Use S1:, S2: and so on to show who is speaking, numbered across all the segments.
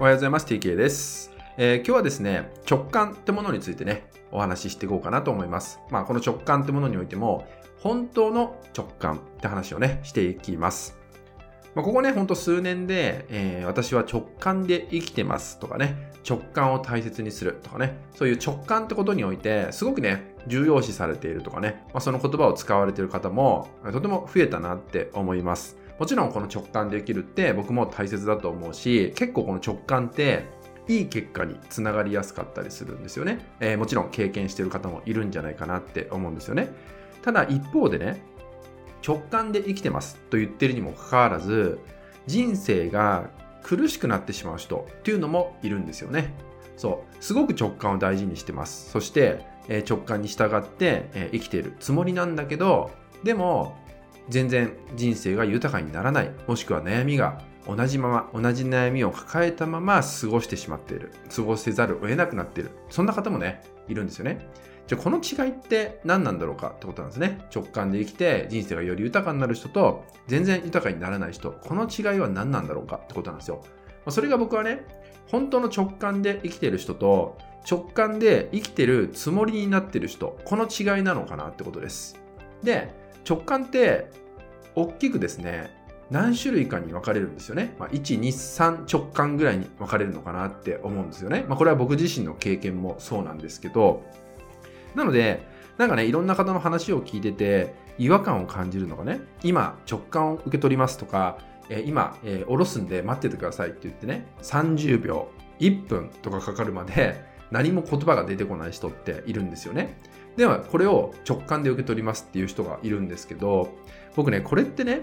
S1: おはようございます。TK です、えー、今日はですね、直感ってものについてね、お話ししていこうかなと思います。まあ、この直感ってものにおいても、本当の直感って話をね、していきます。まあ、ここね、ほんと数年で、えー、私は直感で生きてますとかね、直感を大切にするとかね、そういう直感ってことにおいて、すごくね、重要視されているとかね、まあ、その言葉を使われている方も、とても増えたなって思います。もちろんこの直感で生きるって僕も大切だと思うし、結構この直感っていい結果につながりやすかったりするんですよね。えー、もちろん経験してる方もいるんじゃないかなって思うんですよね。ただ一方でね、直感で生きてますと言ってるにもかかわらず、人生が苦しくなってしまう人っていうのもいるんですよね。そう。すごく直感を大事にしてます。そして、直感に従って、生きているつもりなんだけど、でも、全然人生が豊かにならない、もしくは悩みが同じまま、同じ悩みを抱えたまま過ごしてしまっている。過ごせざるを得なくなっている。そんな方もね、いるんですよね。じゃあこの違いって何なんだろうか？ってことなんですね。直感で生きて人生がより豊かになる人と全然豊かにならない人。この違いは何なんだろうか？ってことなんですよ。それが僕はね、本当の直感で生きている人と直感で生きてるつもりになってる人。この違いなのかな？ってことです。で、直感って大きくですね、何種類かに分かれるんですよね。まあ、1、2、3直感ぐらいに分かれるのかなって思うんですよね。まあ、これは僕自身の経験もそうなんですけど、なので、なんかね、いろんな方の話を聞いてて、違和感を感じるのがね、今、直感を受け取りますとか、今、えー、下ろすんで待っててくださいって言ってね、30秒、1分とかかかるまで、何も言葉が出てこない人っているんですよね。では、これを直感で受け取りますっていう人がいるんですけど、僕ね、これってね、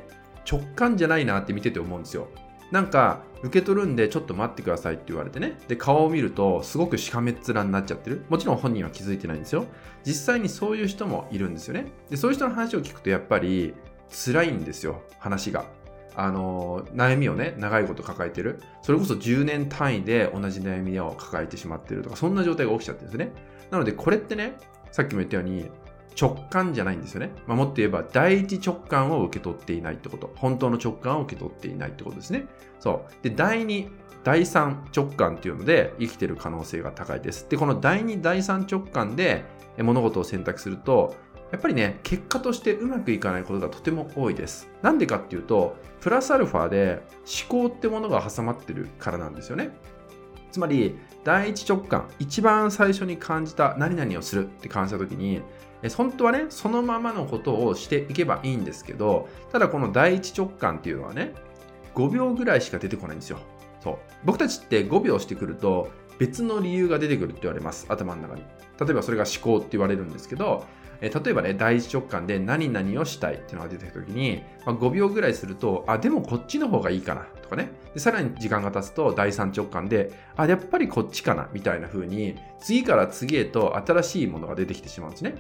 S1: 直感じゃないなって見てて思うんですよ。なんか、受け取るんでちょっと待ってくださいって言われてね。で、顔を見るとすごくしかめっ面になっちゃってる。もちろん本人は気づいてないんですよ。実際にそういう人もいるんですよね。で、そういう人の話を聞くとやっぱり辛いんですよ、話が。あの、悩みをね、長いこと抱えてる。それこそ10年単位で同じ悩みを抱えてしまってるとか、そんな状態が起きちゃってるんですね。なので、これってね、さっきも言ったように、直感じゃないんですよね。まあ、もっと言えば、第一直感を受け取っていないってこと。本当の直感を受け取っていないってことですね。そう。で、第二、第三直感っていうので生きてる可能性が高いです。で、この第二、第三直感で物事を選択すると、やっぱりね、結果としてうまくいかないことがとても多いです。なんでかっていうと、プラスアルファで思考ってものが挟まってるからなんですよね。つまり、第一直感、一番最初に感じた何々をするって感じた時に、本当はね、そのままのことをしていけばいいんですけど、ただこの第一直感っていうのはね、5秒ぐらいしか出てこないんですよ。そう。僕たちって5秒してくると、別の理由が出てくるって言われます。頭の中に。例えばそれが思考って言われるんですけど、え例えばね、第一直感で何々をしたいっていうのが出てきた時に、まあ、5秒ぐらいすると、あ、でもこっちの方がいいかなとかね。でさらに時間が経つと第三直感で、あ、やっぱりこっちかなみたいな風に、次から次へと新しいものが出てきてしまうんですね。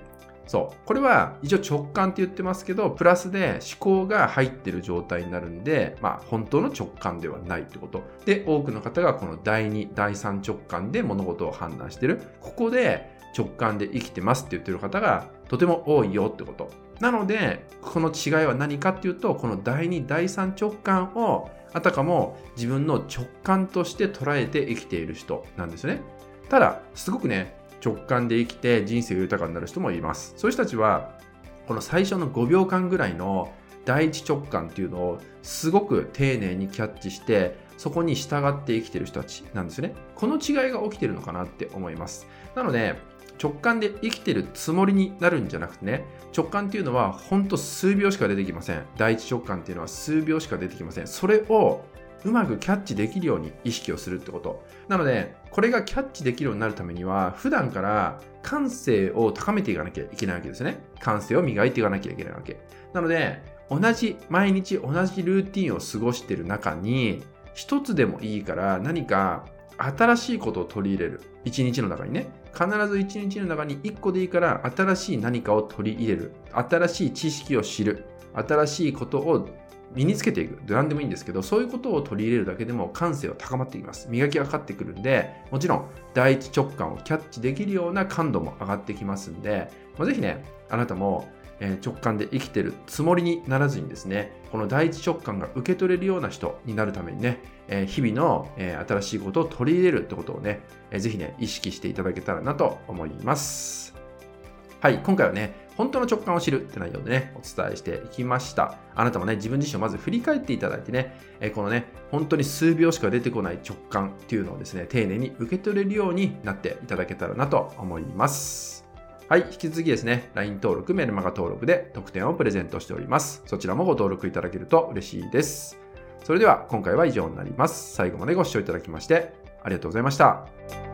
S1: そう。これは一応直感って言ってますけど、プラスで思考が入ってる状態になるんで、まあ本当の直感ではないってこと。で、多くの方がこの第2、第3直感で物事を判断してる。ここで直感で生きてますって言ってる方がとても多いよってこと。なので、この違いは何かっていうと、この第2、第3直感をあたかも自分の直感として捉えて生きている人なんですね。ただ、すごくね、直感で生きて人生が豊かになる人もいます。そういう人たちは、この最初の5秒間ぐらいの第一直感っていうのをすごく丁寧にキャッチして、そこに従って生きてる人たちなんですね。この違いが起きてるのかなって思います。なので、直感で生きてるつもりになるんじゃなくてね、直感っていうのはほんと数秒しか出てきません。第一直感っていうのは数秒しか出てきません。それをうまくキャッチできるように意識をするってこと。なので、これがキャッチできるようになるためには、普段から感性を高めていかなきゃいけないわけですね。感性を磨いていかなきゃいけないわけ。なので、同じ、毎日同じルーティンを過ごしてる中に、一つでもいいから何か新しいことを取り入れる。一日の中にね。必ず一日の中に一個でいいから新しい何かを取り入れる。新しい知識を知る。新しいことを身につけていく。何でもいいんですけど、そういうことを取り入れるだけでも感性は高まっていきます。磨きがかかってくるんで、もちろん第一直感をキャッチできるような感度も上がってきますんで、まあ、ぜひね、あなたもえ直感で生きてるつもりにならずにですね、この第一直感が受け取れるような人になるためにね、え日々の、え新しいことを取り入れるってことをね、えー、ぜひね、意識していただけたらなと思います。はい、今回はね、本当の直感を知るって内容でね、お伝えしていきました。あなたもね、自分自身をまず振り返っていただいてね、えこのね、本当に数秒しか出てこない直感っていうのをですね、丁寧に受け取れるようになっていただけたらなと思います。はい、引き続きですね、LINE 登録、メルマガ登録で特典をプレゼントしております。そちらもご登録いただけると嬉しいです。それでは今回は以上になります。最後までご視聴いただきましてありがとうございました。